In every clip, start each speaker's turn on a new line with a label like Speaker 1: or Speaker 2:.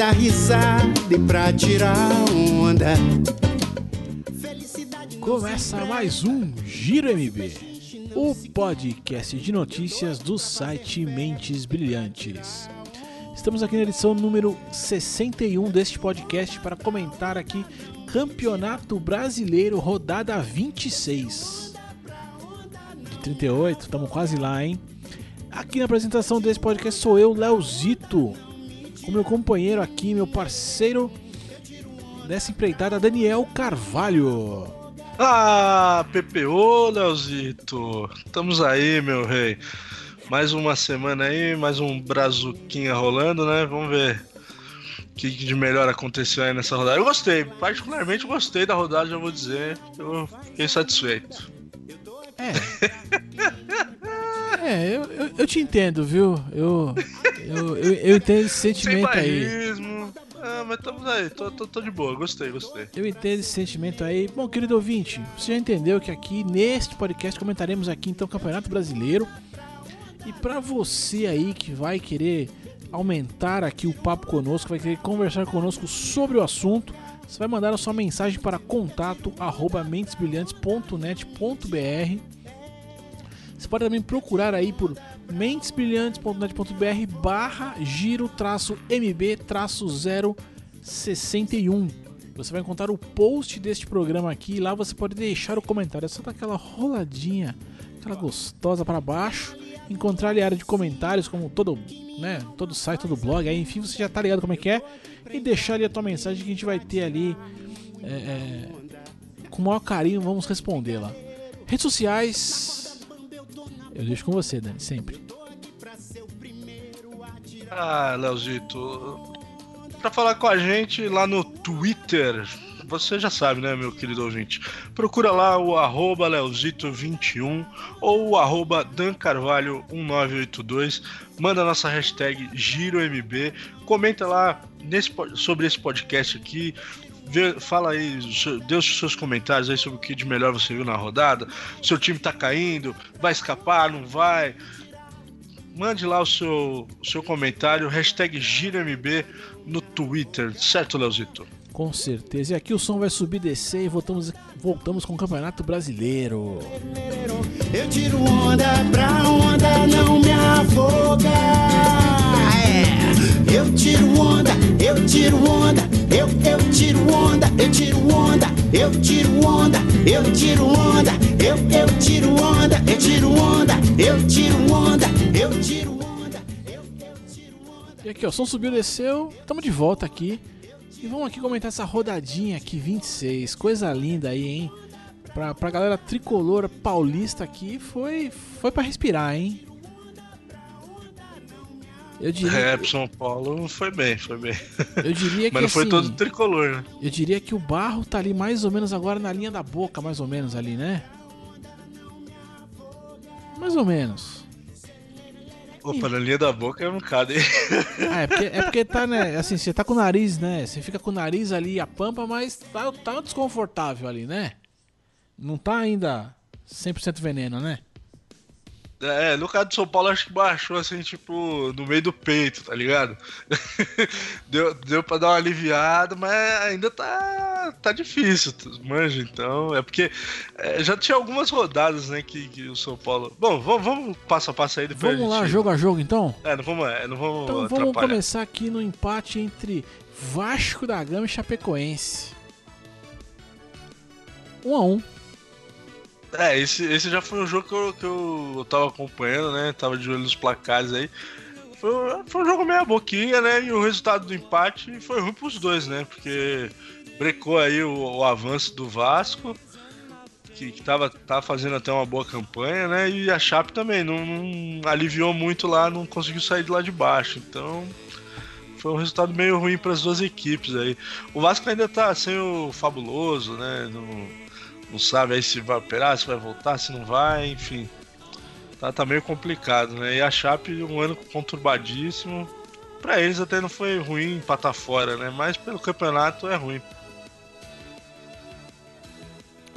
Speaker 1: dar risada e pra tirar onda.
Speaker 2: Começa mais um Giro MB, o podcast de notícias do site Mentes Brilhantes. Estamos aqui na edição número 61 deste podcast para comentar aqui Campeonato Brasileiro, rodada 26. De 38, estamos quase lá, hein? Aqui na apresentação desse podcast sou eu, Leozito, com meu companheiro aqui, meu parceiro dessa empreitada, Daniel Carvalho.
Speaker 3: Ah, PPO, Leozito. Estamos aí, meu rei. Mais uma semana aí, mais um brazuquinha rolando, né? Vamos ver o que de melhor aconteceu aí nessa rodada. Eu gostei, particularmente gostei da rodada, já vou dizer. Eu fiquei satisfeito.
Speaker 2: É. é, eu, eu, eu, te entendo, viu? Eu, eu, eu, eu entendo esse sentimento aí.
Speaker 3: Ah, mas estamos aí, tô, tô, tô, de boa, gostei, gostei.
Speaker 2: Eu entendo esse sentimento aí. Bom, querido ouvinte, você já entendeu que aqui neste podcast comentaremos aqui então o Campeonato Brasileiro. E para você aí que vai querer aumentar aqui o papo conosco, vai querer conversar conosco sobre o assunto, você vai mandar a sua mensagem para contato@mentesbrilhantes.net.br. Você pode também procurar aí por mentesbrilhantes.net.br barra giro traço mb traço 061. Você vai encontrar o post deste programa aqui lá você pode deixar o comentário. É só dar aquela roladinha, aquela gostosa para baixo encontrar ali a área de comentários, como todo, né, todo site, todo blog, aí enfim, você já tá ligado como é que é, e deixar ali a tua mensagem que a gente vai ter ali é, é, com o maior carinho, vamos responder lá. Redes sociais, eu deixo com você, Dani, sempre.
Speaker 3: Ah, Leozito, pra falar com a gente lá no Twitter, você já sabe, né, meu querido ouvinte? Procura lá o arroba Leozito21 ou o arroba dancarvalho1982. Manda nossa hashtag GiroMB. Comenta lá nesse, sobre esse podcast aqui. Vê, fala aí, dê os seus comentários aí sobre o que de melhor você viu na rodada. Seu time tá caindo, vai escapar, não vai? Mande lá o seu, o seu comentário, hashtag GiroMB no Twitter, certo, Leozito?
Speaker 2: Com certeza. E aqui o som vai subir, descer e voltamos, voltamos com o Campeonato Brasileiro.
Speaker 1: Eu tiro onda pra onda não me afogar. É. Eu tiro onda, eu tiro onda, eu, eu tiro onda, eu tiro onda, eu tiro onda, eu tiro onda, eu, eu tiro onda, eu tiro onda, eu tiro onda, eu tiro onda, eu, eu tiro onda.
Speaker 2: E aqui, ó, som subiu, desceu, estamos de volta aqui. E vamos aqui comentar essa rodadinha aqui, 26. Coisa linda aí, hein? Pra, pra galera tricolor paulista aqui, foi, foi pra respirar, hein?
Speaker 3: Eu diria. É, pro São Paulo foi bem, foi bem.
Speaker 2: Eu diria que.
Speaker 3: Mas não foi
Speaker 2: assim,
Speaker 3: todo tricolor, né?
Speaker 2: Eu diria que o barro tá ali mais ou menos agora na linha da boca, mais ou menos ali, né? Mais ou menos.
Speaker 3: Opa, na linha da boca é um bocado, hein?
Speaker 2: Ah, é porque, é porque tá, né? Assim, você tá com o nariz, né? Você fica com o nariz ali, a pampa, mas tá, tá desconfortável ali, né? Não tá ainda 100% veneno, né?
Speaker 3: É, no caso do São Paulo, acho que baixou assim, tipo, no meio do peito, tá ligado? deu, deu pra dar uma aliviada, mas ainda tá, tá difícil, manja, então. É porque é, já tinha algumas rodadas, né, que, que o São Paulo. Bom, vamos, vamos passo a passo aí depois.
Speaker 2: Vamos
Speaker 3: gente...
Speaker 2: lá, jogo a jogo então?
Speaker 3: É, não vamos, é, não vamos
Speaker 2: Então vamos começar aqui no empate entre Vasco da Gama e Chapecoense. 1 um a 1 um.
Speaker 3: É, esse, esse já foi um jogo que eu, que eu tava acompanhando, né? Tava de olho nos placares aí. Foi, foi um jogo meia boquinha, né? E o resultado do empate foi ruim pros dois, né? Porque brecou aí o, o avanço do Vasco, que, que tava, tava fazendo até uma boa campanha, né? E a Chape também não, não aliviou muito lá, não conseguiu sair de lá de baixo. Então foi um resultado meio ruim para as duas equipes aí. O Vasco ainda tá sem o fabuloso, né? No, não sabe aí se vai operar, se vai voltar, se não vai, enfim. Tá, tá meio complicado, né? E a Chape, um ano conturbadíssimo. Pra eles até não foi ruim empatar fora, né? Mas pelo campeonato é ruim.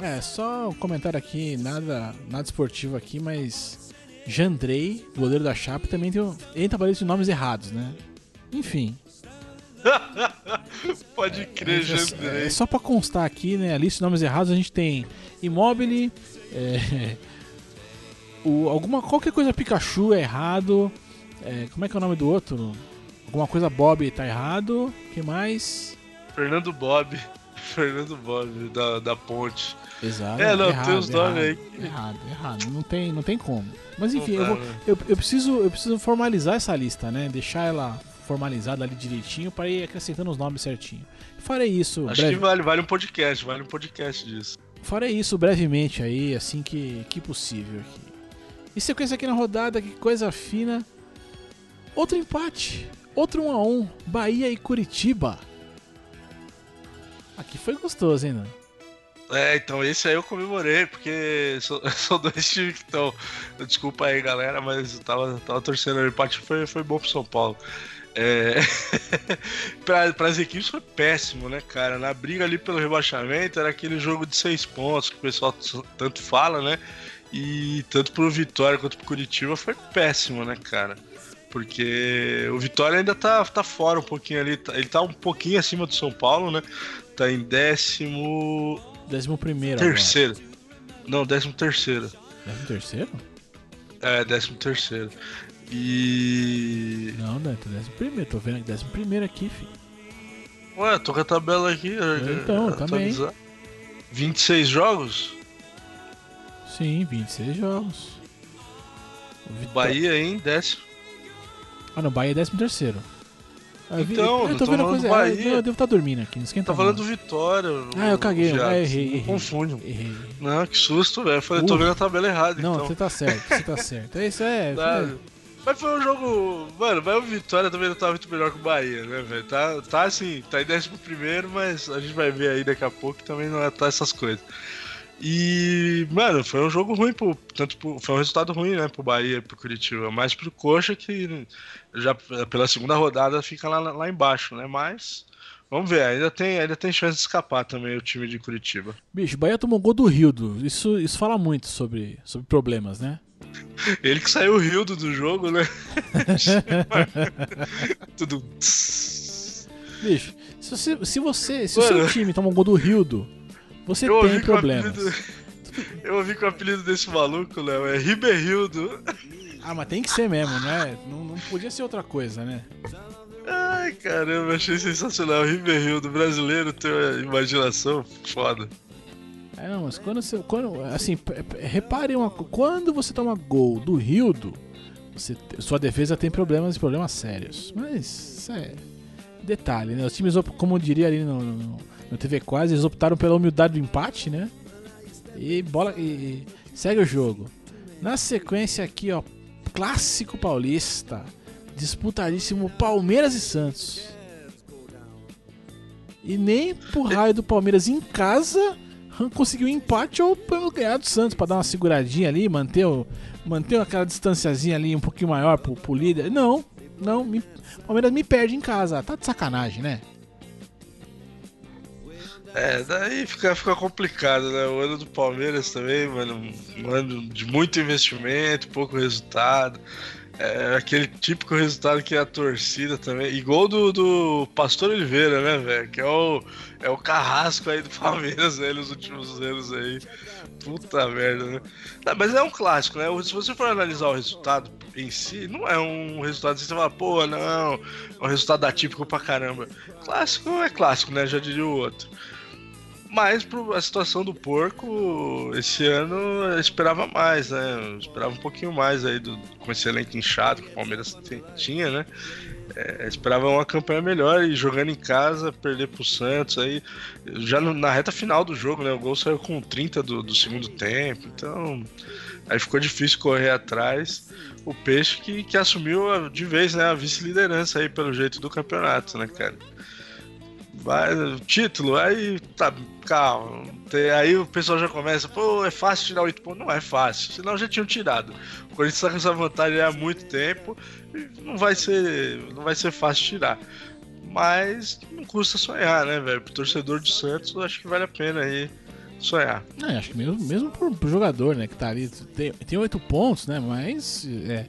Speaker 2: É, só um comentário aqui, nada, nada esportivo aqui, mas Jandrei, goleiro da Chape, também tem, entra para lista de nomes errados, né? Enfim.
Speaker 3: Pode crer,
Speaker 2: É,
Speaker 3: Jandrei.
Speaker 2: é só pra constar aqui, né? A lista de nomes errados a gente tem Immobile, é, o, alguma, qualquer coisa Pikachu é errado. é, como é que é o nome do outro? Alguma coisa Bob tá errado. que mais?
Speaker 3: Fernando Bob. Fernando Bob, da, da ponte.
Speaker 2: Exato.
Speaker 3: É, não,
Speaker 2: errado,
Speaker 3: tem os nomes aí
Speaker 2: errado, Errado. Não tem, não tem como. Mas enfim, eu, vou-
Speaker 3: né?
Speaker 2: eu, eu preciso, eu preciso formalizar essa lista, né? Deixar ela formalizada ali direitinho para ir acrescentando os nomes certinho. Farei isso
Speaker 3: Acho
Speaker 2: breve-
Speaker 3: que vale, vale um podcast, vale um podcast disso.
Speaker 2: Farei isso brevemente aí, assim que, que possível aqui. E sequência aqui na rodada, que coisa fina. Outro empate. Outro 1 a 1 Bahia e Curitiba. Aqui foi gostoso, hein, Nando?
Speaker 3: É, então esse aí eu comemorei, porque são, são dois times que estão. Desculpa aí, galera, mas eu tava, tava torcendo. O empate foi, foi bom pro São Paulo. É... para as equipes foi péssimo, né, cara? Na briga ali pelo rebaixamento era aquele jogo de seis pontos que o pessoal tanto fala, né? E tanto pro Vitória quanto pro Curitiba foi péssimo, né, cara? Porque o Vitória ainda tá, tá fora um pouquinho ali. tá- Ele tá um pouquinho acima do São Paulo, né? Tá em décimo
Speaker 2: Décimo primeiro
Speaker 3: terceiro. Não, décimo terceiro.
Speaker 2: agora. Décimo terceiro?
Speaker 3: É, décimo terceiro. E.
Speaker 2: Não, Dante, décimo primeiro. Tô vendo décimo primeiro aqui, filho.
Speaker 3: Ué, tô com a tabela aqui.
Speaker 2: Então,
Speaker 3: eh,
Speaker 2: também.
Speaker 3: atualizar. 26 jogos?
Speaker 2: Sim, 26 jogos. O Vitó-
Speaker 3: Bahia em décimo.
Speaker 2: Ah, não, Bahia é décimo terceiro. Ah, eu vi-
Speaker 3: Então,
Speaker 2: eu
Speaker 3: eu
Speaker 2: tô
Speaker 3: tô
Speaker 2: vendo coisa.
Speaker 3: Bahia.
Speaker 2: Eu devo estar dormindo aqui, não esquenta
Speaker 3: Tá
Speaker 2: não.
Speaker 3: falando do Vitória.
Speaker 2: Ah, eu caguei,
Speaker 3: viado.
Speaker 2: ah, errei,
Speaker 3: Não
Speaker 2: errei.
Speaker 3: Confunde.
Speaker 2: Errei.
Speaker 3: Não, que susto, velho. Eu falei, tô
Speaker 2: Uh.
Speaker 3: vendo a tabela errada,
Speaker 2: Não,
Speaker 3: então.
Speaker 2: você tá certo, você tá certo. Isso é.
Speaker 3: Tá. Mas foi um jogo. Mano, mas o Vitória também não tá muito melhor que o Bahia, né, velho? Tá, tá assim, tá em décimo primeiro, mas a gente vai ver aí daqui a pouco que também não é tá essas coisas. E, mano, foi um jogo ruim pro. Tanto pro, foi um resultado ruim, né, pro Bahia e pro Curitiba. Mais pro Coxa, que já pela segunda rodada fica lá, lá embaixo, né? Mas. Vamos ver, ainda tem, ainda tem chance de escapar também o time de Curitiba.
Speaker 2: Bicho, Bahia tomou gol do Rildo. Isso, isso fala muito sobre, sobre problemas, né?
Speaker 3: Ele que saiu o Rildo do jogo, né? Tudo.
Speaker 2: Bicho, se você. Se, você, se o
Speaker 3: Mano.
Speaker 2: seu time toma um gol do Rildo, você tem
Speaker 3: o
Speaker 2: problemas.
Speaker 3: apelido- Eu ouvi que o apelido desse maluco, Léo, é Riberildo.
Speaker 2: Ah, mas tem que ser mesmo, né? Não, não podia ser outra coisa, né?
Speaker 3: Ai, caramba, achei sensacional. Riberildo, brasileiro, tem uma imaginação foda.
Speaker 2: É, não, mas quando você. Quando, assim, repare uma. Quando você toma gol do Rildo, você, sua defesa tem problemas e problemas sérios. Mas isso é detalhe, né? Os times, como eu diria ali no, no, no TV Quase, eles optaram pela humildade do empate, né? E bola. E segue o jogo. Na sequência aqui, ó. Clássico paulista. Disputadíssimo Palmeiras e Santos. E nem pro raio do Palmeiras em casa conseguiu empate ou pelo ganhar do Santos pra dar uma seguradinha ali, manter, o, manter aquela distanciazinha ali um pouquinho maior pro, pro líder. Não, não, me, Palmeiras me perde em casa. Tá de sacanagem, né?
Speaker 3: É, daí fica, fica complicado, né? O ano do Palmeiras também, mano, um ano de muito investimento, pouco resultado. É aquele típico resultado que é a torcida também. Gol do, do Pastor Oliveira, né, velho? Que é o, é o carrasco aí do Palmeiras, né, nos últimos anos aí. Puta merda, né? Não, mas é um clássico, né? Se você for analisar o resultado em si, não é um resultado assim, você fala, pô, não, é um resultado atípico pra caramba. Clássico é clássico, né? Já diria o outro. Mas a situação do porco, esse ano eu esperava mais, né? Eu esperava um pouquinho mais aí do, com esse elenco inchado que o Palmeiras tinha, né? É, esperava uma campanha melhor e jogando em casa, perder pro Santos aí. Já no- na reta final do jogo, né? O gol saiu com 30 do, do segundo tempo, então aí ficou difícil correr atrás. O Peixe que, que assumiu de vez né, a vice-liderança aí pelo jeito do campeonato, né, cara? Título, aí tá, calma. Aí o pessoal já começa, pô, é fácil tirar oito pontos. Não é fácil, senão já tinham tirado. O Corinthians tá com essa vantagem há muito tempo e não vai ser, não vai ser fácil tirar. Mas não custa sonhar, né, velho? Pro torcedor do Santos, acho que vale a pena aí sonhar.
Speaker 2: É, acho que mesmo, mesmo pro, pro jogador, né, que tá ali, tem, 8 pontos, né, mas é,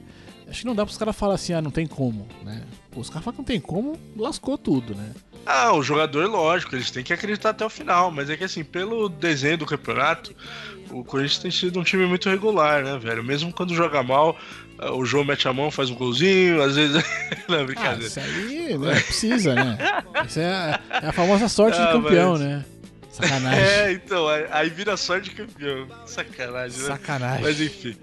Speaker 2: acho que não dá pros caras falar assim, ah, não tem como, né. Pô, os caras falam que não tem como, lascou tudo, né.
Speaker 3: Ah, o jogador, lógico, eles têm que acreditar até o final, mas é que assim, pelo desenho do campeonato, o Corinthians tem sido um time muito regular, né, velho? Mesmo quando joga mal, o João mete a mão, faz um golzinho, às vezes. não,
Speaker 2: Ah,
Speaker 3: brincadeira.
Speaker 2: isso aí né, precisa, né. Isso é a, é a famosa sorte
Speaker 3: Ah,
Speaker 2: de campeão,
Speaker 3: mas-
Speaker 2: né. Sacanagem.
Speaker 3: É, então, aí vira sorte de campeão. Sacanagem, né?
Speaker 2: Sacanagem.
Speaker 3: Mas enfim.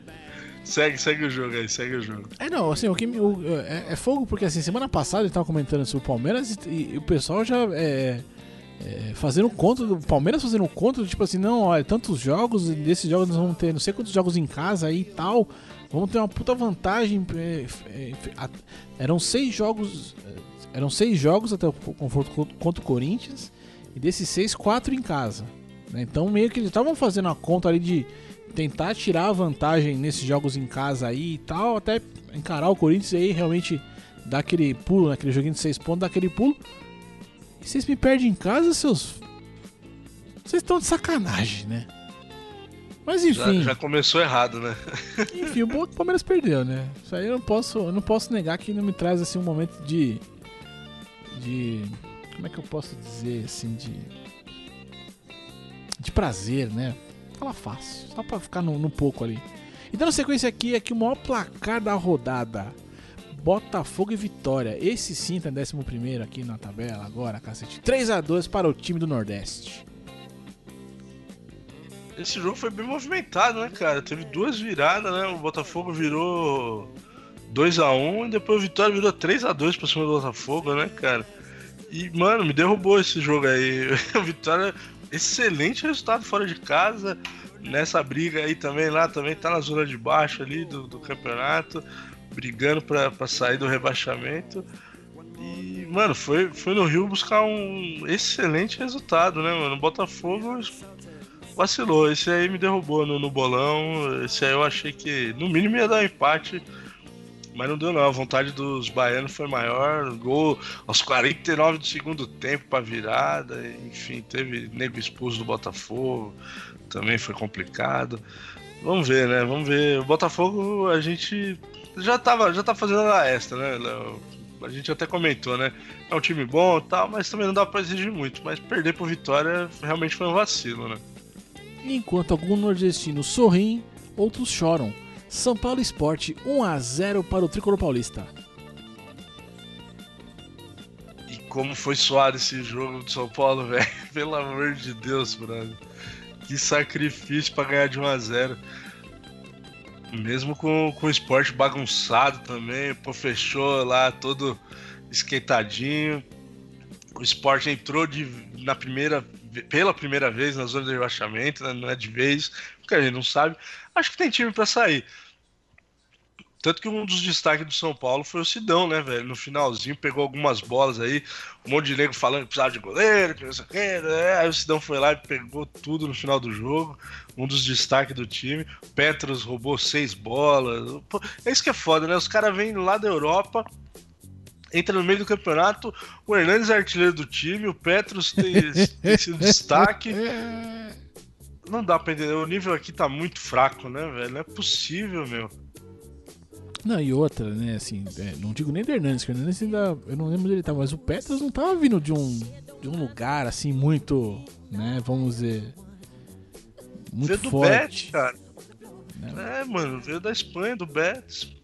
Speaker 3: Segue, segue o jogo aí, segue o jogo.
Speaker 2: É, não, assim, o que o- é, é fogo porque, assim, semana passada gente tava comentando sobre o Palmeiras e, e o pessoal já é, é, fazendo conta do Palmeiras fazendo conta, tipo assim, não, olha, tantos jogos, desses jogos nós vamos ter não sei quantos jogos em casa aí e tal, vamos ter uma puta vantagem. é, é, a- eram seis jogos, é, eram seis jogos até o confronto co- contra o Corinthians e desses seis, quatro em casa. Né? Então meio que eles estavam fazendo a conta ali de tentar tirar a vantagem nesses jogos em casa aí e tal, até encarar o Corinthians e aí realmente dar aquele pulo, naquele joguinho de seis pontos, dar aquele pulo. E vocês me perdem em casa, seus. Vocês estão de sacanagem, né? Mas
Speaker 3: Já,
Speaker 2: enfim,
Speaker 3: já começou errado, né?
Speaker 2: enfim, o Palmeiras perdeu, né? Isso aí eu não posso, eu não posso negar que não me traz assim um momento de. De. Como é que eu posso dizer assim? De. De prazer, né? Fala fácil, só pra ficar no, no pouco ali. E dando sequência aqui, aqui o maior placar da rodada. Botafogo e Vitória. Esse sim tá em 11 aqui na tabela agora, cacete. 3x2 para o time do Nordeste.
Speaker 3: Esse jogo foi bem movimentado, né, cara? Teve duas viradas, né? O Botafogo virou 2x1 e depois o Vitória virou 3x2 pra cima do Botafogo, né, cara? E, mano, me derrubou esse jogo aí. O Vitória, excelente resultado fora de casa. Nessa briga aí também, lá também tá na zona de baixo ali do, do campeonato, brigando pra sair do rebaixamento. E, mano, foi, foi no Rio buscar um excelente resultado, né, mano? Botafogo vacilou. Esse aí me derrubou no, no bolão. Esse aí eu achei que no mínimo ia dar um empate. Mas não deu não. A vontade dos baianos foi maior. Gol aos 49 do segundo tempo pra virada. Enfim, teve nego expulso do Botafogo. Também foi complicado. Vamos ver, né? Vamos ver. O Botafogo a gente já tava, já tá fazendo a extra, né, Léo? A gente até comentou, né? É um time bom e tal, mas também não dá pra exigir muito. Mas perder pro Vitória realmente foi um vacilo, né?
Speaker 2: Enquanto alguns nordestinos sorriem, outros choram. São Paulo Esporte 1 a 0 para o Tricolor Paulista.
Speaker 3: E como foi suado esse jogo do São Paulo, velho. Pelo amor de Deus, brother. Que sacrifício pra ganhar de 1 a 0 Mesmo com, com o esporte bagunçado também. Pô, fechou lá todo esquentadinho. O esporte entrou de, na primeira, pela primeira vez na zona de rebaixamento, né? não é de vez, porque a gente não sabe. Acho que tem time pra sair. Tanto que um dos destaques do São Paulo foi o Sidão, né, velho? No finalzinho pegou algumas bolas aí, um monte de nego falando que precisava de goleiro, que não sei o quê, né? Aí o Sidão foi lá e pegou tudo no final do jogo. Um dos destaques do time. Petros roubou seis bolas. Pô, é isso que é foda, né? Os caras vêm lá da Europa, entra no meio do campeonato, o Hernandes é artilheiro do time, o Petros tem, tem sido destaque. Não dá pra entender, o nível aqui tá muito fraco, né, velho? Não é possível, meu.
Speaker 2: Não, e outra, né, assim, é, não digo nem do Hernandes, que o Hernandes ainda, eu não lembro onde ele tava, mas o Petros não tava vindo de um, de um lugar, assim, muito, né, vamos dizer, muito
Speaker 3: Veio do
Speaker 2: forte.
Speaker 3: Betis, cara. É, mano, veio da Espanha, do Betis.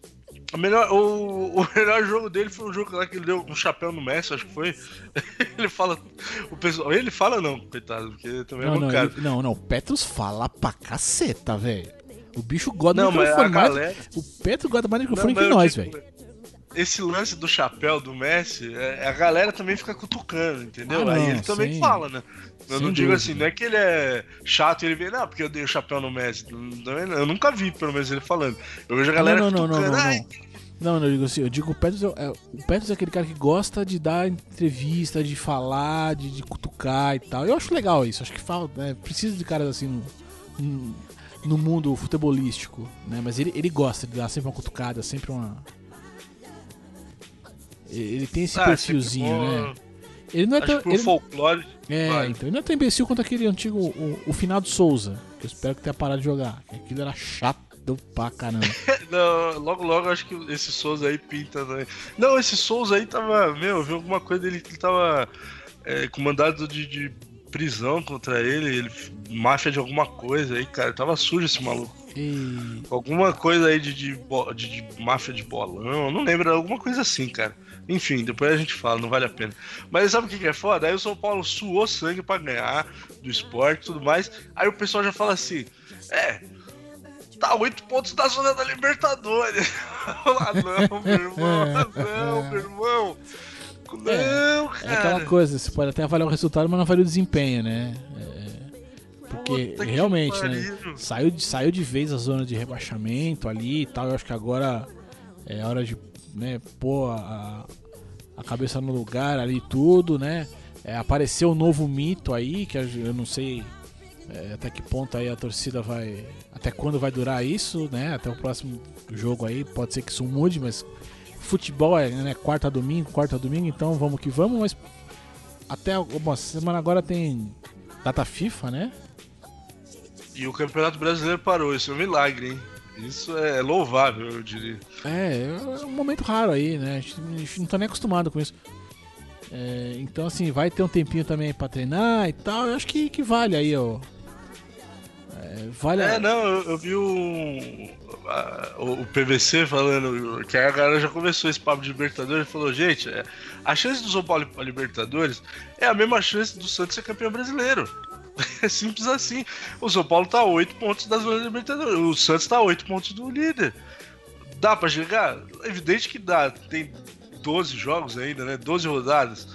Speaker 3: A melhor, o, o melhor jogo dele foi um jogo lá que ele deu um chapéu no Messi, acho que foi. ele fala. O pessoal, ele fala não, coitado, porque também
Speaker 2: Não,
Speaker 3: é um
Speaker 2: não,
Speaker 3: cara.
Speaker 2: ele- não, não, o Petros fala pra caceta, velho. O bicho gosta do microfone mais,
Speaker 3: galera.
Speaker 2: o Petros gosta mais do microfone
Speaker 3: Não,
Speaker 2: que nós, velho.
Speaker 3: Esse lance do chapéu do Messi, é- a galera também fica cutucando, entendeu?
Speaker 2: Ah,
Speaker 3: Aí
Speaker 2: não,
Speaker 3: ele também
Speaker 2: sim.
Speaker 3: fala, né? Eu
Speaker 2: Sem
Speaker 3: não digo
Speaker 2: dúvida.
Speaker 3: assim, não é que ele é chato e ele vem, não, porque eu dei o chapéu no Messi. Não- Eu nunca vi, pelo menos, ele falando. Eu vejo a galera
Speaker 2: não, não, não,
Speaker 3: cutucando.
Speaker 2: não,
Speaker 3: "Ai,
Speaker 2: não. Não, não, eu digo assim, eu digo o Petros é, é- o Petros é aquele cara que gosta de dar entrevista, de falar, de, de cutucar e tal. Eu acho legal isso, acho que fala, né, precisa de caras assim no, no, no mundo futebolístico, né? Mas ele, ele gosta de dar sempre uma cutucada, sempre uma. Ele tem esse
Speaker 3: ah,
Speaker 2: perfilzinho,
Speaker 3: bom.
Speaker 2: né? Ele não é
Speaker 3: Acho
Speaker 2: tão. Ele,
Speaker 3: folclore.
Speaker 2: é,
Speaker 3: vale.
Speaker 2: então ele não é tão imbecil quanto aquele antigo, o, o finado Souza. Que eu espero que tenha parado de jogar. que Aquilo era chato pra caramba.
Speaker 3: Não, logo, logo acho que esse Souza aí pinta também. Não, esse Souza aí tava. Meu, eu vi alguma coisa dele que ele tava é, com mandado de, de prisão contra ele, ele. Máfia de alguma coisa aí, cara. Tava sujo esse maluco.
Speaker 2: E.
Speaker 3: Alguma coisa aí de, de, de- de máfia de bolão, não lembro, alguma coisa assim, cara. Enfim, depois a gente fala, não vale a pena. Mas sabe o que, é foda? Aí o São Paulo suou sangue pra ganhar do esporte e tudo mais. Aí o pessoal já fala assim: é, tá oito pontos da zona da Libertadores. ah, não, meu irmão, ah, não, meu irmão. Não,
Speaker 2: É
Speaker 3: cara.
Speaker 2: aquela coisa, você pode até avaliar o resultado, mas não avalia o desempenho, né? É, porque
Speaker 3: Puta
Speaker 2: realmente, né? Saiu de, saiu de vez a zona de rebaixamento ali e tal. Eu acho que agora é hora de né, pôr a, a cabeça no lugar ali e tudo, né? É, apareceu um novo mito aí, que eu não sei é, até que ponto aí a torcida vai. Até quando vai durar isso, né? Até o próximo jogo aí, pode ser que isso mude, mas futebol é né, quarta a domingo, quarta a domingo, então vamos que vamos, mas até uma semana agora tem data FIFA, né?
Speaker 3: E o Campeonato Brasileiro parou, isso é um milagre, hein? Isso é louvável, eu diria.
Speaker 2: É, é um momento raro aí, né? A gente, a gente não tá nem acostumado com isso. É, então, assim, vai ter um tempinho também pra treinar e tal. Eu acho que, que vale aí, ó. Vale
Speaker 3: É,
Speaker 2: a...
Speaker 3: não, eu, eu vi um, a- o, o PVC falando que a galera já começou esse papo de Libertadores e falou, gente, é, a chance do São Paulo pra Libertadores é a mesma chance do Santos ser campeão brasileiro. É simples assim. O São Paulo tá a 8 pontos da zona Libertadores. O Santos tá a 8 pontos do líder. Dá pra chegar? Evidente que dá. Tem 12 jogos ainda, né? 12 rodadas.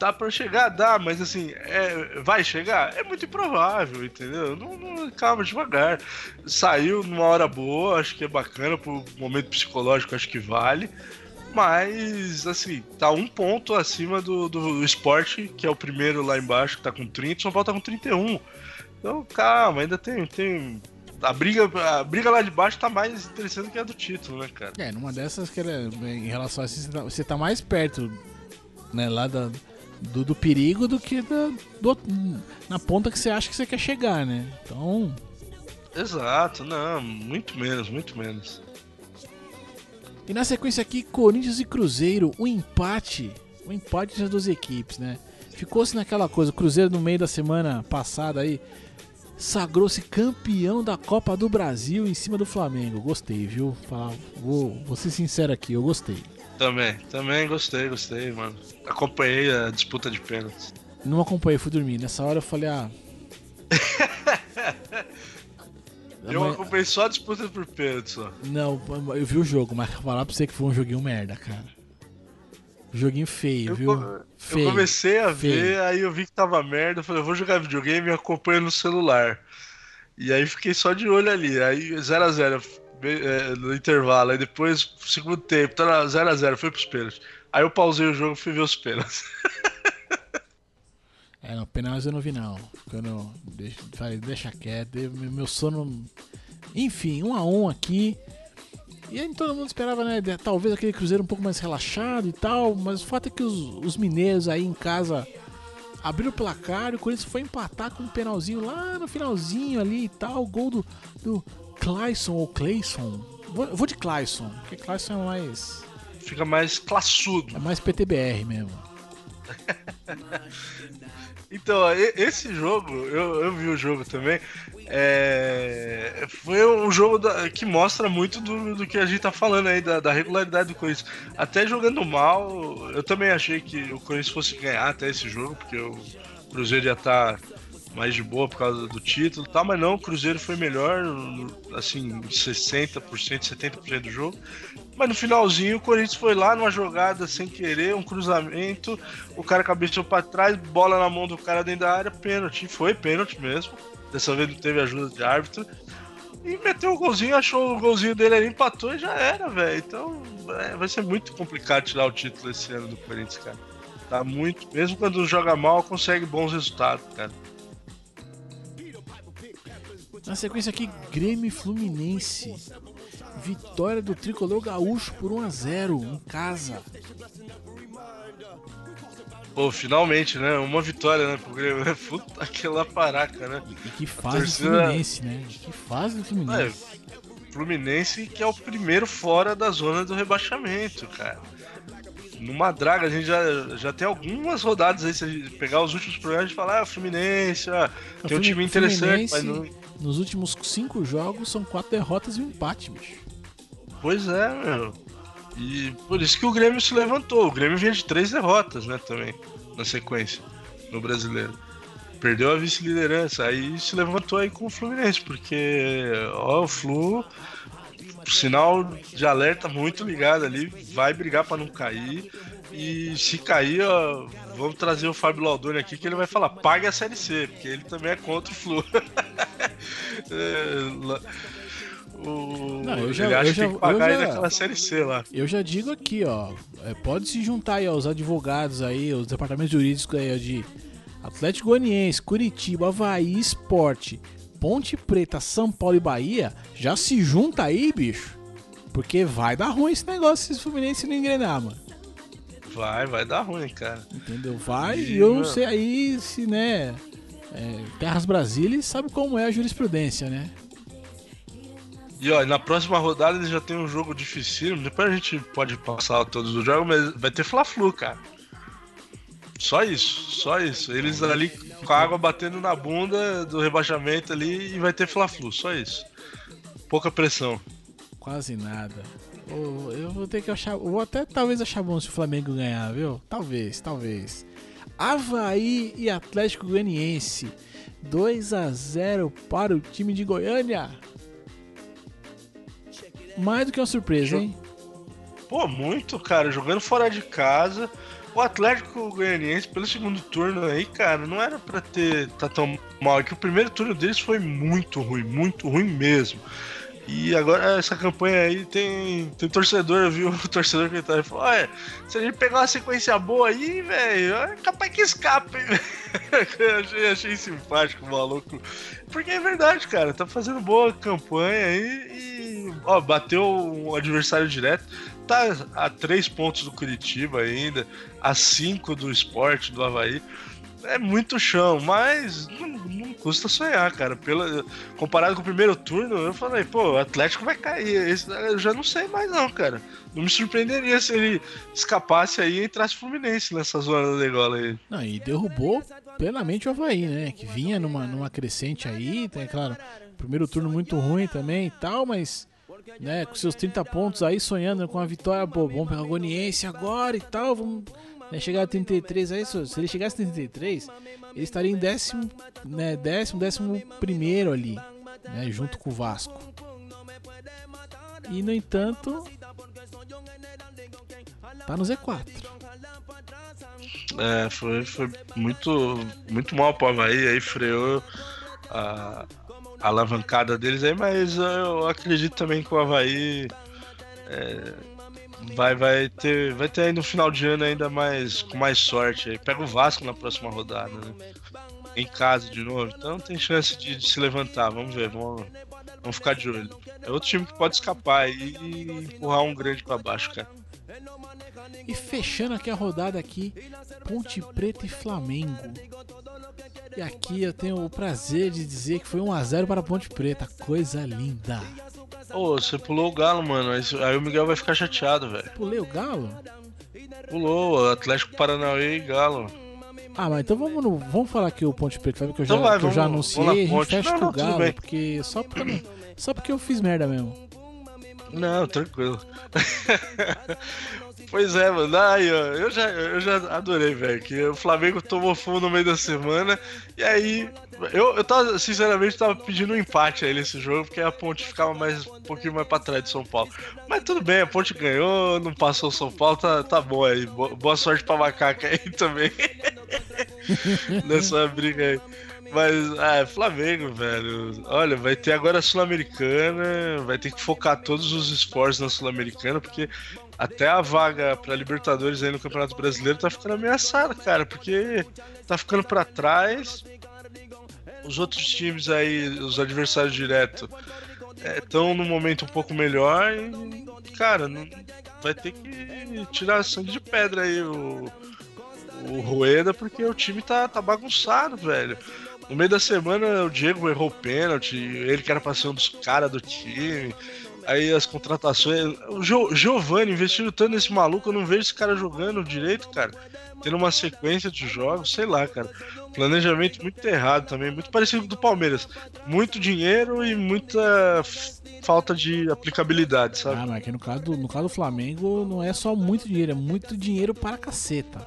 Speaker 3: Dá pra chegar? Dá, mas assim, é, vai chegar? É muito improvável, entendeu? Não, não- calma, devagar. Saiu numa hora boa, acho que é bacana, pro momento psicológico, acho que vale. Mas, assim, tá um ponto acima do, do esporte, que é o primeiro lá embaixo, que tá com 30, o São Paulo tá com 31. Então, calma, ainda tem. tem... A, briga, a briga lá de baixo tá mais interessante que a do título, né, cara?
Speaker 2: É, numa dessas que era, em relação a isso, você tá, você tá mais perto, né, lá da, do, do perigo do que da, do na ponta que você acha que você quer chegar, né? Então,
Speaker 3: Exato, não, muito menos, muito menos.
Speaker 2: E na sequência aqui, Corinthians e Cruzeiro, o empate. O empate das duas equipes, né? Ficou-se naquela coisa, o Cruzeiro no meio da semana passada aí sagrou-se campeão da Copa do Brasil em cima do Flamengo. Gostei, viu? Vou, vou ser sincero aqui, eu gostei.
Speaker 3: Também, também gostei, gostei, mano. Acompanhei a disputa de pênaltis.
Speaker 2: Não acompanhei, fui dormir. Nessa hora eu falei, ah.
Speaker 3: Eu
Speaker 2: Amanhã-
Speaker 3: acompanhei só a disputa por pênaltis, só.
Speaker 2: Não, eu vi o jogo, mas falar pra você que foi um joguinho merda, cara. Joguinho feio,
Speaker 3: Eu,
Speaker 2: viu?
Speaker 3: co- eu
Speaker 2: Feio.
Speaker 3: comecei a
Speaker 2: feio.
Speaker 3: ver, aí eu vi que tava merda, eu falei, eu vou jogar videogame e acompanho no celular. E aí fiquei só de olho ali, aí 0x0 no intervalo, aí depois, segundo tempo, tá 0x0, foi pros pênaltis. Aí eu pausei o jogo e fui ver os pênaltis.
Speaker 2: É, não, penais eu não vi não. Ficando, falei, deixa quieto, eu- meu sono. Enfim, um a um aqui. E aí todo mundo esperava, né? Talvez aquele Cruzeiro um pouco mais relaxado e tal. Mas o fato é que os, os mineiros aí em casa abriram o placar e o Corinthians foi empatar com um penalzinho lá no finalzinho ali e tal. Gol do, do Clayson ou Clayson. Vou, eu vou de Clayson, porque Clayson é mais.
Speaker 3: Fica mais classudo.
Speaker 2: É mais PTBR mesmo.
Speaker 3: Então, esse jogo, eu, eu vi o jogo também. é, foi um jogo da- que mostra muito do, do que a gente tá falando aí, da, da regularidade do Corinthians. Até jogando mal, eu também achei que o Corinthians fosse ganhar até esse jogo, porque o Cruzeiro ia estar mais de boa por causa do título e tal, mas não, o Cruzeiro foi melhor, assim, 60%, 70% do jogo. Mas no finalzinho o Corinthians foi lá numa jogada sem querer, um cruzamento, o cara cabeceou pra trás, bola na mão do cara dentro da área, pênalti. Foi pênalti mesmo. Dessa vez não teve ajuda de árbitro. E meteu o golzinho, achou o golzinho dele ali, empatou e já era, velho. Então é, vai ser muito complicado tirar o título esse ano do Corinthians, cara. Tá muito. Mesmo quando joga mal, consegue bons resultados, cara.
Speaker 2: Na sequência aqui, Grêmio e Fluminense. Vitória do tricolor gaúcho por 1 a 0 em casa.
Speaker 3: Pô, finalmente, né? Uma vitória, né? Pro Grêmio. Puta aquela paraca, né?
Speaker 2: E, e que fase torcida... do Fluminense, né? E que fase do Fluminense.
Speaker 3: É, Fluminense que é o primeiro fora da zona do rebaixamento, cara. Numa draga, a gente já, já tem algumas rodadas aí. Se a gente pegar os últimos programas e falar, ah, Fluminense, ah, tem um time interessante, mas não...
Speaker 2: Nos últimos cinco jogos são quatro derrotas e um empate, bicho.
Speaker 3: Pois é, meu. E por isso que o Grêmio se levantou. O Grêmio vinha de três derrotas, né, também, na sequência, no brasileiro. Perdeu a vice-liderança, aí se levantou aí com o Fluminense, porque ó, o Flu, sinal de alerta muito ligado ali, vai brigar para não cair. E se cair, ó, vamos trazer o Fábio Laudoni aqui que ele vai falar, pague a Série C, porque ele também é contra o Flu. é, o... Não, eu já, ele acha eu já, que tem que pagar já, naquela série C lá.
Speaker 2: Eu já digo aqui, ó. É, pode se juntar aí aos advogados aí, os departamentos jurídicos aí de Atlético Goianiense, Curitiba, Havaí, Esporte, Ponte Preta, São Paulo e Bahia. Já se junta aí, bicho. Porque vai dar ruim esse negócio se o Fluminense não engrenar, mano.
Speaker 3: Vai, vai dar ruim, cara.
Speaker 2: Entendeu? Vai e eu não sei aí se, né. É, Terras Brasília sabe como é a jurisprudência, né?
Speaker 3: E ó, na próxima rodada eles já tem um jogo difícil. Depois a gente pode passar todos os jogos, mas vai ter Fla-Flu, cara. Só isso, só isso. Eles ali com a água batendo na bunda do rebaixamento ali e vai ter Fla-Flu, só isso. Pouca pressão.
Speaker 2: Quase nada. Eu vou ter que achar. Vou até talvez achar bom se o Flamengo ganhar, viu? Talvez, talvez. Havaí e Atlético Goianiense. 2 a 0 para o time de Goiânia. Mais do que uma surpresa, hein?
Speaker 3: Pô, muito, cara. Jogando fora de casa. O Atlético Goianiense, pelo segundo turno aí, cara, não era pra ter tá tão mal. É que o primeiro turno deles foi muito ruim, muito ruim mesmo. E agora essa campanha aí tem, tem torcedor, viu? O torcedor que tá aí falou: olha, se a gente pegar uma sequência boa aí, velho, é capaz que escape. achei, achei simpático maluco. Porque é verdade, cara, tá fazendo boa campanha aí e, ó, bateu um adversário direto. Tá a três pontos do Curitiba ainda, a cinco do esporte do Havaí é muito chão, mas não, não, custa sonhar, cara. Pela, comparado com o primeiro turno, eu falei, pô, o Atlético vai cair. Esse, eu já não sei mais, não, cara. Não me surpreenderia se ele escapasse aí e entrasse Fluminense nessa zona da degola aí.
Speaker 2: Não, e derrubou plenamente o Havaí, né? Que vinha numa, numa crescente aí, tem, claro, primeiro turno muito ruim também e tal, mas. Né, com seus 30 pontos aí, sonhando com a vitória, pô, vamos pegar Agoniense agora e tal, vamos né, chegar a 33, aí, se ele chegasse a 33, ele estaria em décimo, né, décimo, décimo primeiro ali, né, junto com o Vasco. E no entanto, tá no Z4.
Speaker 3: É, foi, foi muito, muito mal pro Havaí, aí freou a, a alavancada deles aí, mas eu acredito também que o Havaí é, vai, vai ter vai ter aí no final de ano ainda mais com mais sorte. Pega o Vasco na próxima rodada, né? Em casa de novo, então tem chance de, de, se levantar. Vamos ver, vamos, vamos ficar de olho. É outro time que pode escapar e, e empurrar um grande para baixo, cara.
Speaker 2: E fechando aqui a rodada aqui, Ponte Preta e Flamengo. E aqui eu tenho o prazer de dizer que foi 1 a 0 para Ponte Preta, coisa linda.
Speaker 3: Ô, você pulou o galo, mano. Aí o Miguel vai ficar chateado, velho.
Speaker 2: Pulei o galo?
Speaker 3: Pulou, Atlético Paranaense e Galo.
Speaker 2: Ah, mas então vamos, no, vamos falar aqui o Ponte Preta, sabe que eu já, então vai, que eu já anunciei, a gente fecha com o Galo, porque só porque, não, só porque eu fiz merda mesmo.
Speaker 3: Não, tranquilo. pois é, mano. Aí, ó, eu já, eu já adorei, velho. Que o Flamengo tomou fogo no meio da semana. E aí, eu, eu tava, sinceramente, tava pedindo um empate aí nesse jogo, porque a ponte ficava mais um pouquinho mais pra trás de São Paulo. Mas tudo bem, a ponte ganhou, não passou o São Paulo, tá, tá bom aí. Boa sorte pra macaca aí também. Nessa briga aí. Mas, ah, Flamengo, velho. Olha, vai ter agora a Sul-Americana, vai ter que focar todos os esforços na Sul-Americana, porque até a vaga para Libertadores aí no Campeonato Brasileiro tá ficando ameaçada, cara, porque tá ficando para trás. Os outros times aí, os adversários diretos, estão é, num momento um pouco melhor e, cara, não, vai ter que tirar sangue de pedra aí o, o Rueda porque o time tá, tá bagunçado, velho. No meio da semana o Diego errou pênalti, ele que era pra ser um dos caras do time. Aí as contratações. O Gio, Giovanni investindo tanto nesse maluco, eu não vejo esse cara jogando direito, cara. Tendo uma sequência de jogos, sei lá, cara. Planejamento muito errado também, muito parecido com o do Palmeiras. Muito dinheiro e muita falta de aplicabilidade, sabe?
Speaker 2: Ah, mas aqui no caso, do, no caso do Flamengo não é só muito dinheiro, é muito dinheiro para caceta.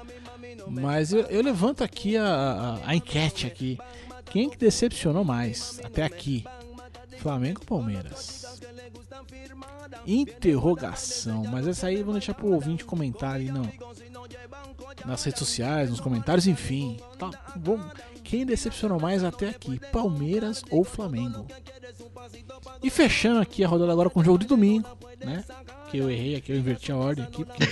Speaker 2: Mas eu, eu levanto aqui a, a, a, enquete aqui. Quem que decepcionou mais até aqui? Flamengo ou Palmeiras? Interrogação. Mas essa aí vou deixar pro ouvinte comentar aí não. Nas redes sociais, nos comentários, enfim. Tá bom. Quem decepcionou mais até aqui? Palmeiras ou Flamengo? E fechando aqui a rodada agora com o jogo de domingo, né? Que eu errei aqui, eu inverti a ordem aqui, porque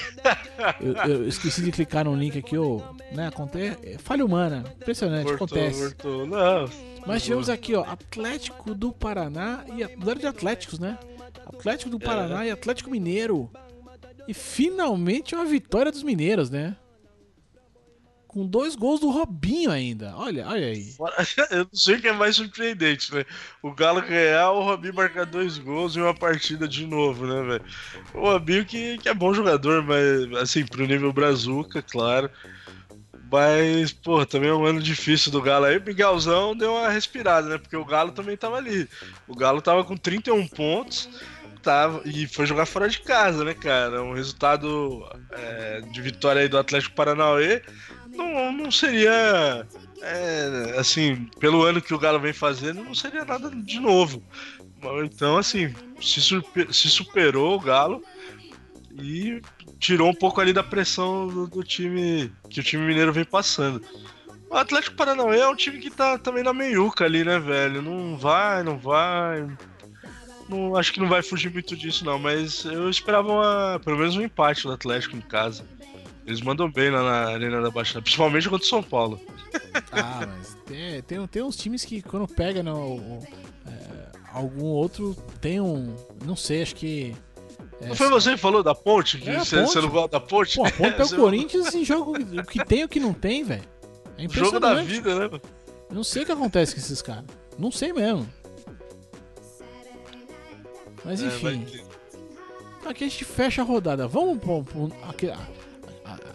Speaker 2: eu, eu esqueci de clicar no link aqui, eu, né? Acontece. É falha humana, impressionante, acontece. Não, Mas tivemos aqui, ó, Atlético do Paraná e a de Atléticos, né? Atlético do Paraná é. e Atlético Mineiro. E finalmente uma vitória dos mineiros, né? Com dois gols do Robinho ainda. Olha, olha aí.
Speaker 3: Eu não sei o que é mais surpreendente, né? O Galo ganhar, o Robinho marcar dois gols em uma partida de novo, né, velho? O Robinho que, que é bom jogador, mas assim, pro nível brazuca, claro. Mas, pô, também é um ano difícil do Galo aí. O Miguelzão deu uma respirada, né? Porque o Galo também tava ali. O Galo tava com 31 pontos tava, e foi jogar fora de casa, né, cara? Um resultado é, de vitória aí do Atlético Paranauê não, não seria. É, assim, pelo ano que o Galo vem fazendo, não seria nada de novo. Então, assim, se, super, se superou o Galo e tirou um pouco ali da pressão do, do, time que o time mineiro vem passando. O Atlético Paranauê é um time que tá também na meiuca ali, né, velho? Não vai, não vai. Não, acho que não vai fugir muito disso, não, mas eu esperava uma, pelo menos um empate do Atlético em casa. Eles mandam bem lá na Arena da Baixada, principalmente contra o São Paulo.
Speaker 2: Ah, mas tem, tem, tem uns times que quando pega no, é, algum outro tem um. Não sei, acho que.
Speaker 3: É, não foi você que falou da ponte? Que é você, ponte. você, não gosta da ponte?
Speaker 2: Pô, a ponte é o Corinthians em jogo. O que tem e o que não tem, velho. É impressionante.
Speaker 3: Jogo da vida, né?
Speaker 2: Não sei o que acontece com esses caras. Não sei mesmo. Mas é, enfim. Aqui a gente fecha a rodada. Vamos pro, pro, aquele,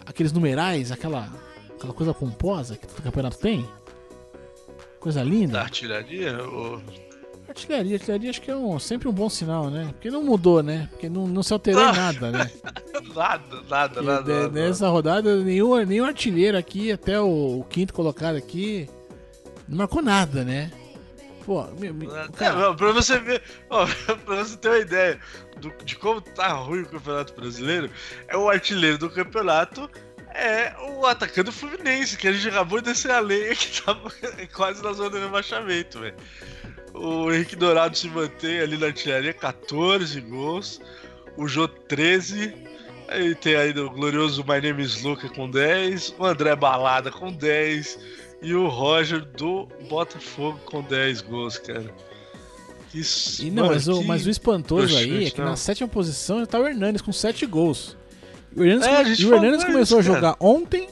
Speaker 2: aqueles numerais, aquela, aquela coisa pomposa que todo campeonato tem? Coisa linda.
Speaker 3: Da artilharia? Ou...
Speaker 2: Artilharia, artilharia acho que é um, sempre um bom sinal, né? Porque não mudou, né? Porque não, não se alterou em nada, né?
Speaker 3: nada, nada, nada,
Speaker 2: de, Nessa rodada, nenhum, nenhum artilheiro aqui, até o, o quinto colocado aqui, não marcou nada, né? Pô,
Speaker 3: meu, meu, cara... pra você ver, ó, pra você ter uma ideia do, de como tá ruim o Campeonato Brasileiro, é o artilheiro do campeonato é o atacante do Fluminense, que a gente acabou de descer a lenha que tava quase na zona de rebaixamento, velho. O Henrique Dourado se mantém ali na artilharia, 14 gols. O Jô 13. Aí tem aí o glorioso My Name is Luca com 10. O André Balada com 10 e o Roger do Botafogo com 10 gols, cara.
Speaker 2: Isso, e não, mano, mas, o, mas o espantoso aí é que não. na sétima posição já tá o Hernanes com 7 gols. O Hernanes, é, e o Hernanes começou isso, a jogar ontem,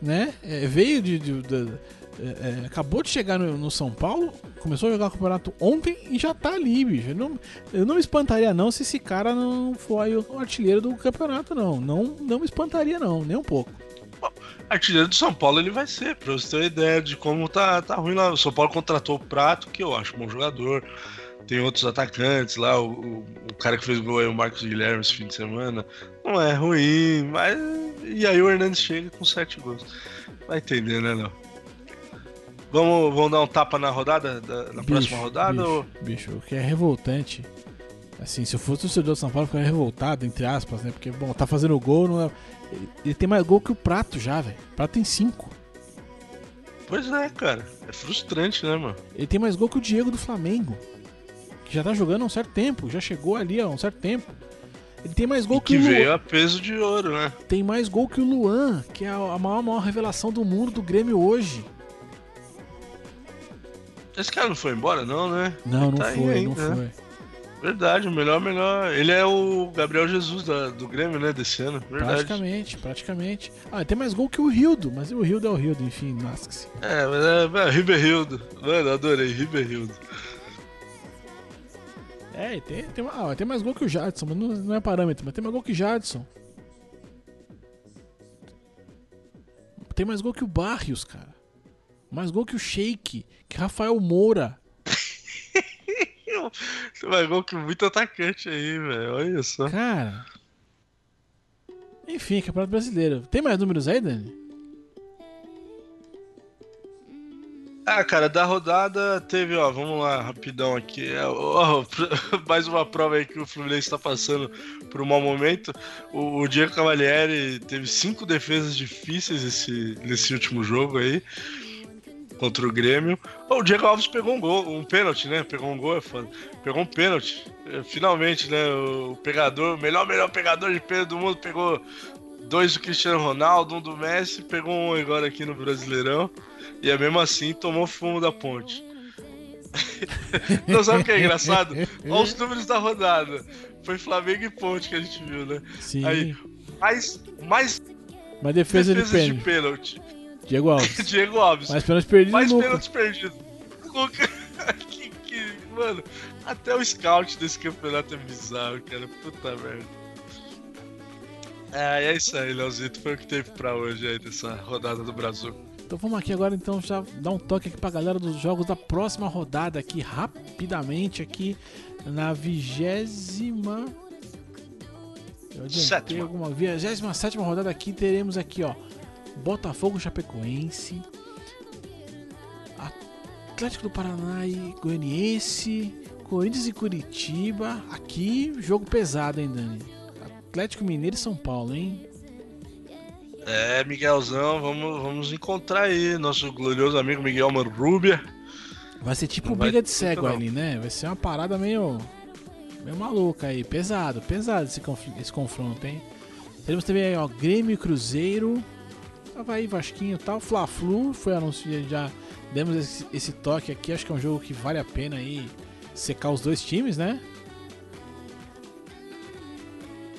Speaker 2: né? É, veio de. de, de é, é, acabou de chegar no, no, São Paulo, começou a jogar o campeonato ontem e já tá ali, bicho. Eu não, eu não me espantaria, não, se esse cara não foi o artilheiro do campeonato, não. Não, não me espantaria, não, nem um pouco
Speaker 3: artilheiro do São Paulo ele vai ser, pra você ter uma ideia de como tá, tá ruim lá. O São Paulo contratou o Prato, que eu acho um bom jogador. Tem outros atacantes lá, o, o, o cara que fez gol aí, o Marcos Guilherme, esse fim de semana. Não é ruim, mas. E aí o Hernandes chega com sete gols. Vai entender, né, não? Vamos, vamos dar um tapa na rodada, da, na bicho, próxima rodada?
Speaker 2: Bicho,
Speaker 3: ou...
Speaker 2: bicho, o que é revoltante. Assim, se eu fosse o torcedor do São Paulo, eu ficaria revoltado, entre aspas, né? Porque, bom, tá fazendo gol, não é ele tem mais gol que o Prato já, velho. O Prato tem 5.
Speaker 3: Pois é, cara. É frustrante, né, mano?
Speaker 2: Ele tem mais gol que o Diego do Flamengo. Que já tá jogando há um certo tempo. Já chegou ali há um certo tempo. Ele tem mais gol e
Speaker 3: que,
Speaker 2: que
Speaker 3: o veio a peso de ouro, né?
Speaker 2: Tem mais gol que o Luan, que é a maior, maior revelação do mundo do Grêmio hoje.
Speaker 3: Esse cara não foi embora, não, né?
Speaker 2: Não, não tá foi, ainda, não né? foi.
Speaker 3: Verdade, o melhor, melhor. Ele é o Gabriel Jesus da- do Grêmio, né, desse ano. Verdade.
Speaker 2: Praticamente, praticamente. Ah, tem mais gol que o Rildo, mas o Rildo é o Rildo, enfim, lasque-se.
Speaker 3: É, mas é, é Riberildo. Mano, adorei, Riberildo.
Speaker 2: É, tem, tem, ah, tem mais gol que o Jadson, mas não, não é parâmetro, mas tem mais gol que o Jadson. Tem mais gol que o Barrios, cara. Mais gol que o Sheik, que Rafael Moura.
Speaker 3: Tem mais gol que muito atacante aí, velho. Olha só.
Speaker 2: Cara. Enfim, Campeonato Brasileiro. Tem mais números aí, Dani?
Speaker 3: Ah, cara, da rodada teve, ó, vamos lá, rapidão aqui. É, ó, mais uma prova aí que o Fluminense tá passando por um mau momento. O, o Diego Cavalieri teve cinco defesas difíceis esse, nesse último jogo aí. Contra o Grêmio. O Diego Alves pegou um gol, um pênalti, né? Pegou um gol, é foda. Pegou um pênalti. É, Finalmente, né? O pegador, o melhor, melhor pegador de pênalti do mundo, pegou dois do Cristiano Ronaldo, um do Messi, pegou um agora aqui no Brasileirão. E é mesmo assim tomou fumo da ponte. Não sabe o que é engraçado? Olha os números da rodada. Foi Flamengo e Ponte que a gente viu, né?
Speaker 2: Sim.
Speaker 3: Aí, mais, mais
Speaker 2: Mas defesa,
Speaker 3: defesas
Speaker 2: de
Speaker 3: de
Speaker 2: pênalti.
Speaker 3: Pênalti.
Speaker 2: Diego Alves.
Speaker 3: Diego Alves.
Speaker 2: Mais pênalti perdido
Speaker 3: Mais
Speaker 2: nunca.
Speaker 3: pênaltis perdidos. Nunca. que, que, mano, até o scout desse campeonato é bizarro, cara. Puta merda. É, é isso aí, Leozito. Foi o que teve pra hoje aí dessa rodada do Brasil.
Speaker 2: Então vamos aqui agora então já dar um toque aqui pra galera dos jogos da próxima rodada aqui rapidamente aqui na vigésima Eu adiantei alguma vigésima sétima rodada aqui teremos aqui ó Botafogo Chapecoense Atlético do Paraná e Goianiense Corinthians e Curitiba aqui jogo pesado hein Dani Atlético Mineiro e São Paulo hein
Speaker 3: É, Miguelzão, vamos, vamos encontrar aí nosso glorioso amigo Miguel Marrubia.
Speaker 2: Vai ser tipo
Speaker 3: Não
Speaker 2: briga de cego ali, né? Vai ser uma parada meio. meio maluca aí. Pesado, pesado esse, esse confronto, hein? Teremos também aí, ó, Grêmio e Cruzeiro. Havaí, Vasquinho e tal. Fla-Flu foi anunciado já. Demos esse, esse toque aqui. Acho que é um jogo que vale a pena aí secar os dois times, né?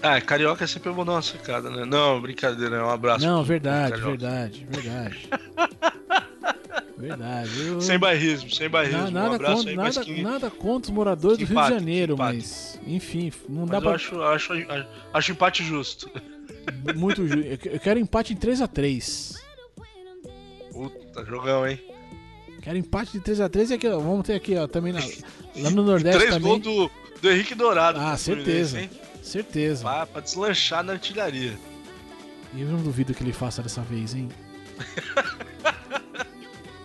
Speaker 3: Ah, carioca é sempre bom dar uma secada, né? Não, brincadeira, é um abraço.
Speaker 2: Não, verdade, verdade, verdade. verdade. Eu-
Speaker 3: Sem bairrismo, sem bairrismo.
Speaker 2: Na- nada,
Speaker 3: um abraço
Speaker 2: contra,
Speaker 3: aí, mas
Speaker 2: nada,
Speaker 3: que,
Speaker 2: nada contra os moradores do
Speaker 3: que
Speaker 2: Rio de
Speaker 3: empate,
Speaker 2: Janeiro,
Speaker 3: empate.
Speaker 2: mas enfim, não dá
Speaker 3: mas
Speaker 2: pra
Speaker 3: eu acho, acho, acho empate justo.
Speaker 2: Muito ju- Eu que- eu quero empate em 3x3.
Speaker 3: Puta, jogão, hein?
Speaker 2: Quero empate de 3x3 e aqui, ó, vamos ter aqui, ó, também na- lá no Nordeste
Speaker 3: Três
Speaker 2: também.
Speaker 3: gols do, do Henrique Dourado.
Speaker 2: Ah, certeza.
Speaker 3: Hein?
Speaker 2: Certeza.
Speaker 3: Pra, pra deslanchar na artilharia.
Speaker 2: E eu não duvido que ele faça dessa vez, hein?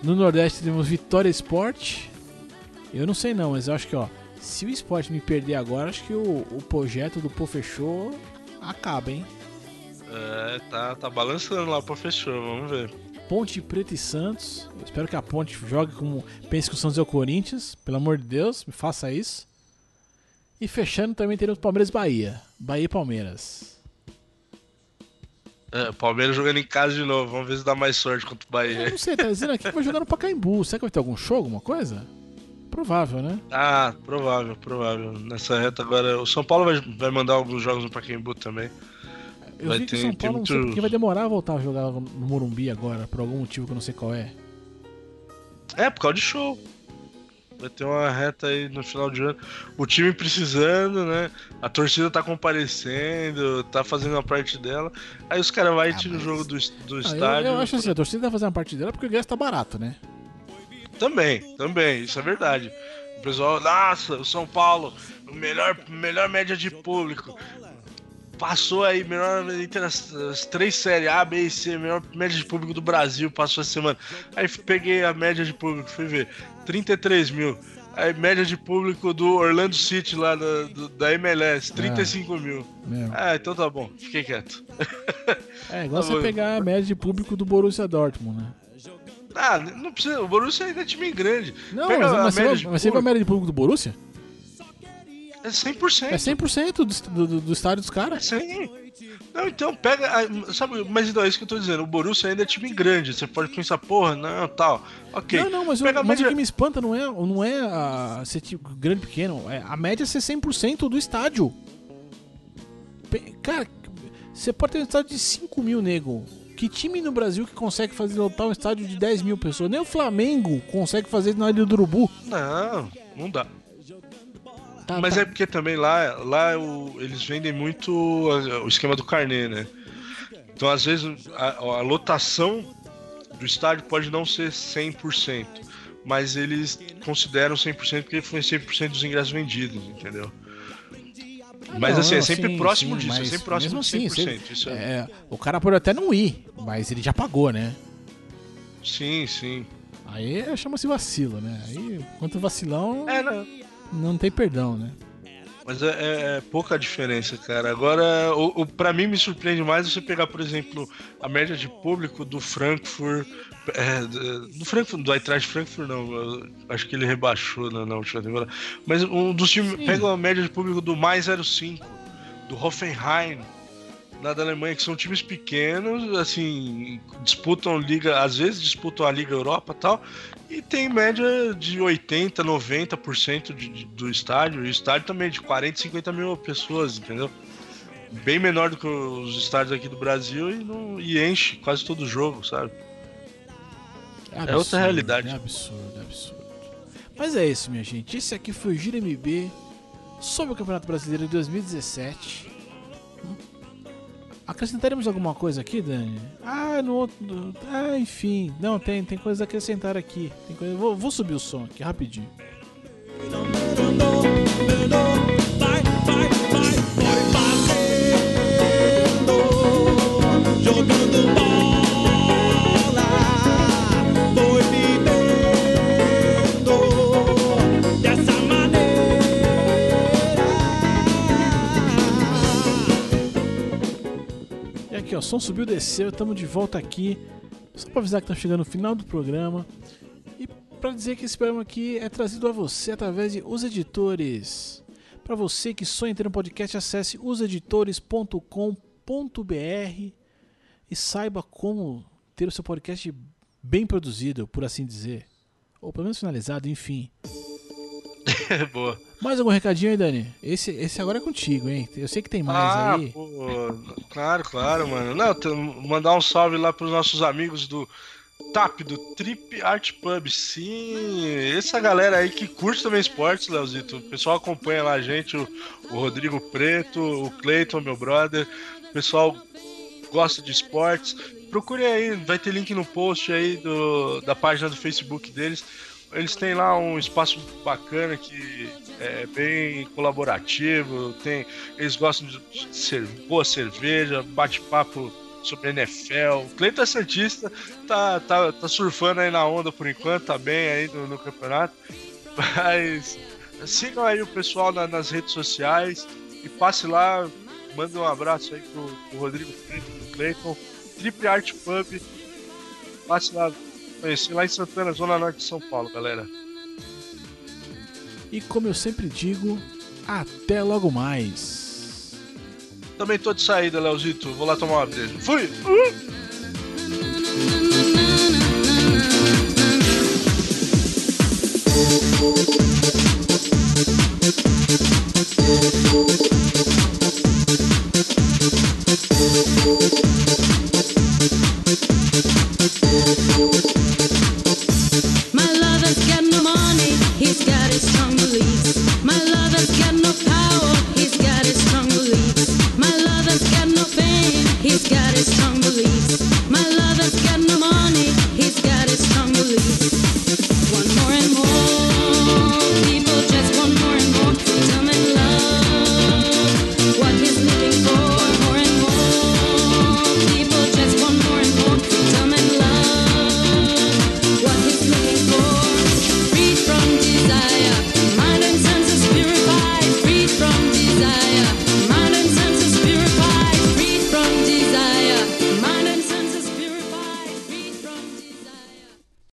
Speaker 2: no Nordeste temos Vitória Sport. Eu não sei não, mas eu acho que, ó, se o Sport me perder agora, acho que o, o projeto do Pô Fechou acaba, hein?
Speaker 3: É, tá, tá balançando lá, pô, fechou, vamos ver.
Speaker 2: Ponte Preta e Santos. Eu espero que a Ponte jogue como. Pense que o Santos é o Corinthians. Pelo amor de Deus, me faça isso. E fechando também teremos Palmeiras e Bahia. Bahia e Palmeiras.
Speaker 3: É, Palmeiras jogando em casa de novo, vamos ver se dá mais sorte contra o
Speaker 2: Eu
Speaker 3: Bahia.
Speaker 2: não sei, tá dizendo aqui que vai jogar no Pacaembu. Será que vai ter algum show, alguma coisa? Provável, né?
Speaker 3: Ah, provável, provável. Nessa reta agora, o São Paulo vai, vai mandar alguns jogos no Pacaembu também.
Speaker 2: Eu
Speaker 3: Vai
Speaker 2: vi que o São Paulo não sei
Speaker 3: muito-
Speaker 2: porque vai demorar a voltar a jogar no Morumbi agora, por algum motivo que eu não sei qual é.
Speaker 3: É, por causa de show. Vai ter uma reta aí no final de ano. O time precisando, né? A torcida tá comparecendo, tá fazendo a parte dela. Aí os caras vão e
Speaker 2: Ah,
Speaker 3: tiram o
Speaker 2: mas-
Speaker 3: jogo do, do
Speaker 2: Ah, eu,
Speaker 3: estádio.
Speaker 2: eu acho assim, a torcida vai fazer uma parte dela porque o ingresso tá barato, né?
Speaker 3: Também, também, isso é verdade. O pessoal, nossa, o São Paulo, o melhor, melhor média de público. Passou aí, melhor entre as, as três séries A, B e C, melhor média de público do Brasil, passou essa semana. Aí peguei a média de público, fui ver, 33 mil. Aí média de público do Orlando City lá da, do- da MLS, 35 mil.
Speaker 2: Meu.
Speaker 3: Ah, então tá bom, fiquei quieto.
Speaker 2: É igual
Speaker 3: Tá
Speaker 2: você
Speaker 3: bom.
Speaker 2: pegar a média de público do Borussia Dortmund, né?
Speaker 3: Ah, não precisa, o Borussia ainda é time grande.
Speaker 2: Não,
Speaker 3: Pega
Speaker 2: mas,
Speaker 3: a
Speaker 2: mas você, mas você viu a média de público do Borussia?
Speaker 3: É 100%.
Speaker 2: É 100% do, do, do estádio dos caras.
Speaker 3: Sim. Não, então pega. ah, Sabe, mas então é isso que eu tô dizendo. O Borussia ainda é time grande. Você pode pensar, porra, não, tal. Ok.
Speaker 2: Não, não, mas, o,
Speaker 3: Pega a
Speaker 2: mas o que me espanta não é, não é a, ser tipo, grande pequeno, é a média ser 100% do estádio. Cara, você pode ter um estádio de 5 mil, nego. Que time no Brasil que consegue fazer lotar um estádio de 10 mil pessoas? Nem o Flamengo consegue fazer na Ilha do Urubu.
Speaker 3: Não, não dá.
Speaker 2: Tá,
Speaker 3: Mas
Speaker 2: tá.
Speaker 3: é porque também lá, lá o- eles vendem muito o esquema do carnê, né? Então, às vezes, a, a lotação do estádio pode não ser 100%, mas eles consideram 100% porque foi 100% dos ingressos vendidos, entendeu? Mas
Speaker 2: Não,
Speaker 3: assim, é sempre
Speaker 2: sim,
Speaker 3: próximo
Speaker 2: sim,
Speaker 3: disso, é sempre próximo
Speaker 2: mesmo
Speaker 3: de
Speaker 2: assim,
Speaker 3: 100%.
Speaker 2: você-
Speaker 3: isso é...
Speaker 2: É, o cara pode até não ir, mas ele já pagou, né?
Speaker 3: Sim, sim.
Speaker 2: Aí chama-se vacilo, né? Aí, quanto vacilão,
Speaker 3: É, não.
Speaker 2: Não tem perdão, né?
Speaker 3: Mas é, é- é pouca diferença, cara. Agora, o, o, pra mim me surpreende mais você pegar, por exemplo, a média de público do Frankfurt. é, do Frankfurt, do Eintracht Frankfurt, não. acho que ele rebaixou na, na última temporada. Mas um dos times. Pega a média de público do mais 05, do Hoffenheim. Lá da Alemanha, que são times pequenos, assim, disputam liga, às vezes disputam a Liga Europa e tal, e tem média de 80, 90% de, de, do estádio. E o estádio também é de 40, 50 mil pessoas, entendeu? Bem menor do que os estádios aqui do Brasil e, não, e enche quase todo jogo, sabe? É outra realidade.
Speaker 2: É absurdo, é absurdo. Mas é isso, minha gente. Esse aqui foi o Giro MB sobre o Campeonato Brasileiro de 2017. Acrescentaremos alguma coisa aqui, Dani? Ah, no outro. Ah, enfim. Não, tem, tem coisa a acrescentar aqui. Tem coisa... vou, vou subir o som aqui rapidinho. Ó, som subiu, desceu, estamos de volta aqui. Só pra avisar que tá chegando o final do programa. E pra dizer que esse programa aqui é trazido a você através de Os Editores. Pra você que sonha em ter um podcast, acesse oseditores.com.br e saiba como ter o seu podcast bem produzido, por assim dizer. Ou pelo menos finalizado, enfim.
Speaker 3: Boa.
Speaker 2: Mais algum recadinho aí, Dani? Esse, esse agora é contigo, hein? Eu sei que tem mais
Speaker 3: ah,
Speaker 2: aí.
Speaker 3: pô, claro, claro, mano. Não, mandar um salve lá pros nossos amigos do TAP, do Trip Art Pub. Sim, essa galera aí que curte também esportes, Leozito. O pessoal acompanha lá a gente, o, o Rodrigo Preto, o Cleiton, meu brother. O pessoal gosta de esportes. Procure aí, vai ter link no post aí do, da página do Facebook deles. Eles têm lá um espaço bacana que é bem colaborativo. Tem, eles gostam de ser, boa cerveja, bate-papo sobre NFL. O Cleiton é Santista, tá, tá, tá surfando aí na onda por enquanto, tá bem aí no, no campeonato. Mas sigam aí o pessoal na- nas redes sociais e passe lá, manda um abraço aí pro, pro Rodrigo Preto, pro Cleiton. Triple Art Pub. Passe lá, Conheci lá em Santana, Zona Norte de São Paulo, galera.
Speaker 2: E como eu sempre digo, até logo mais.
Speaker 3: Também tô de saída, Leozito. Vou lá tomar uma breja. Fui! Uhum.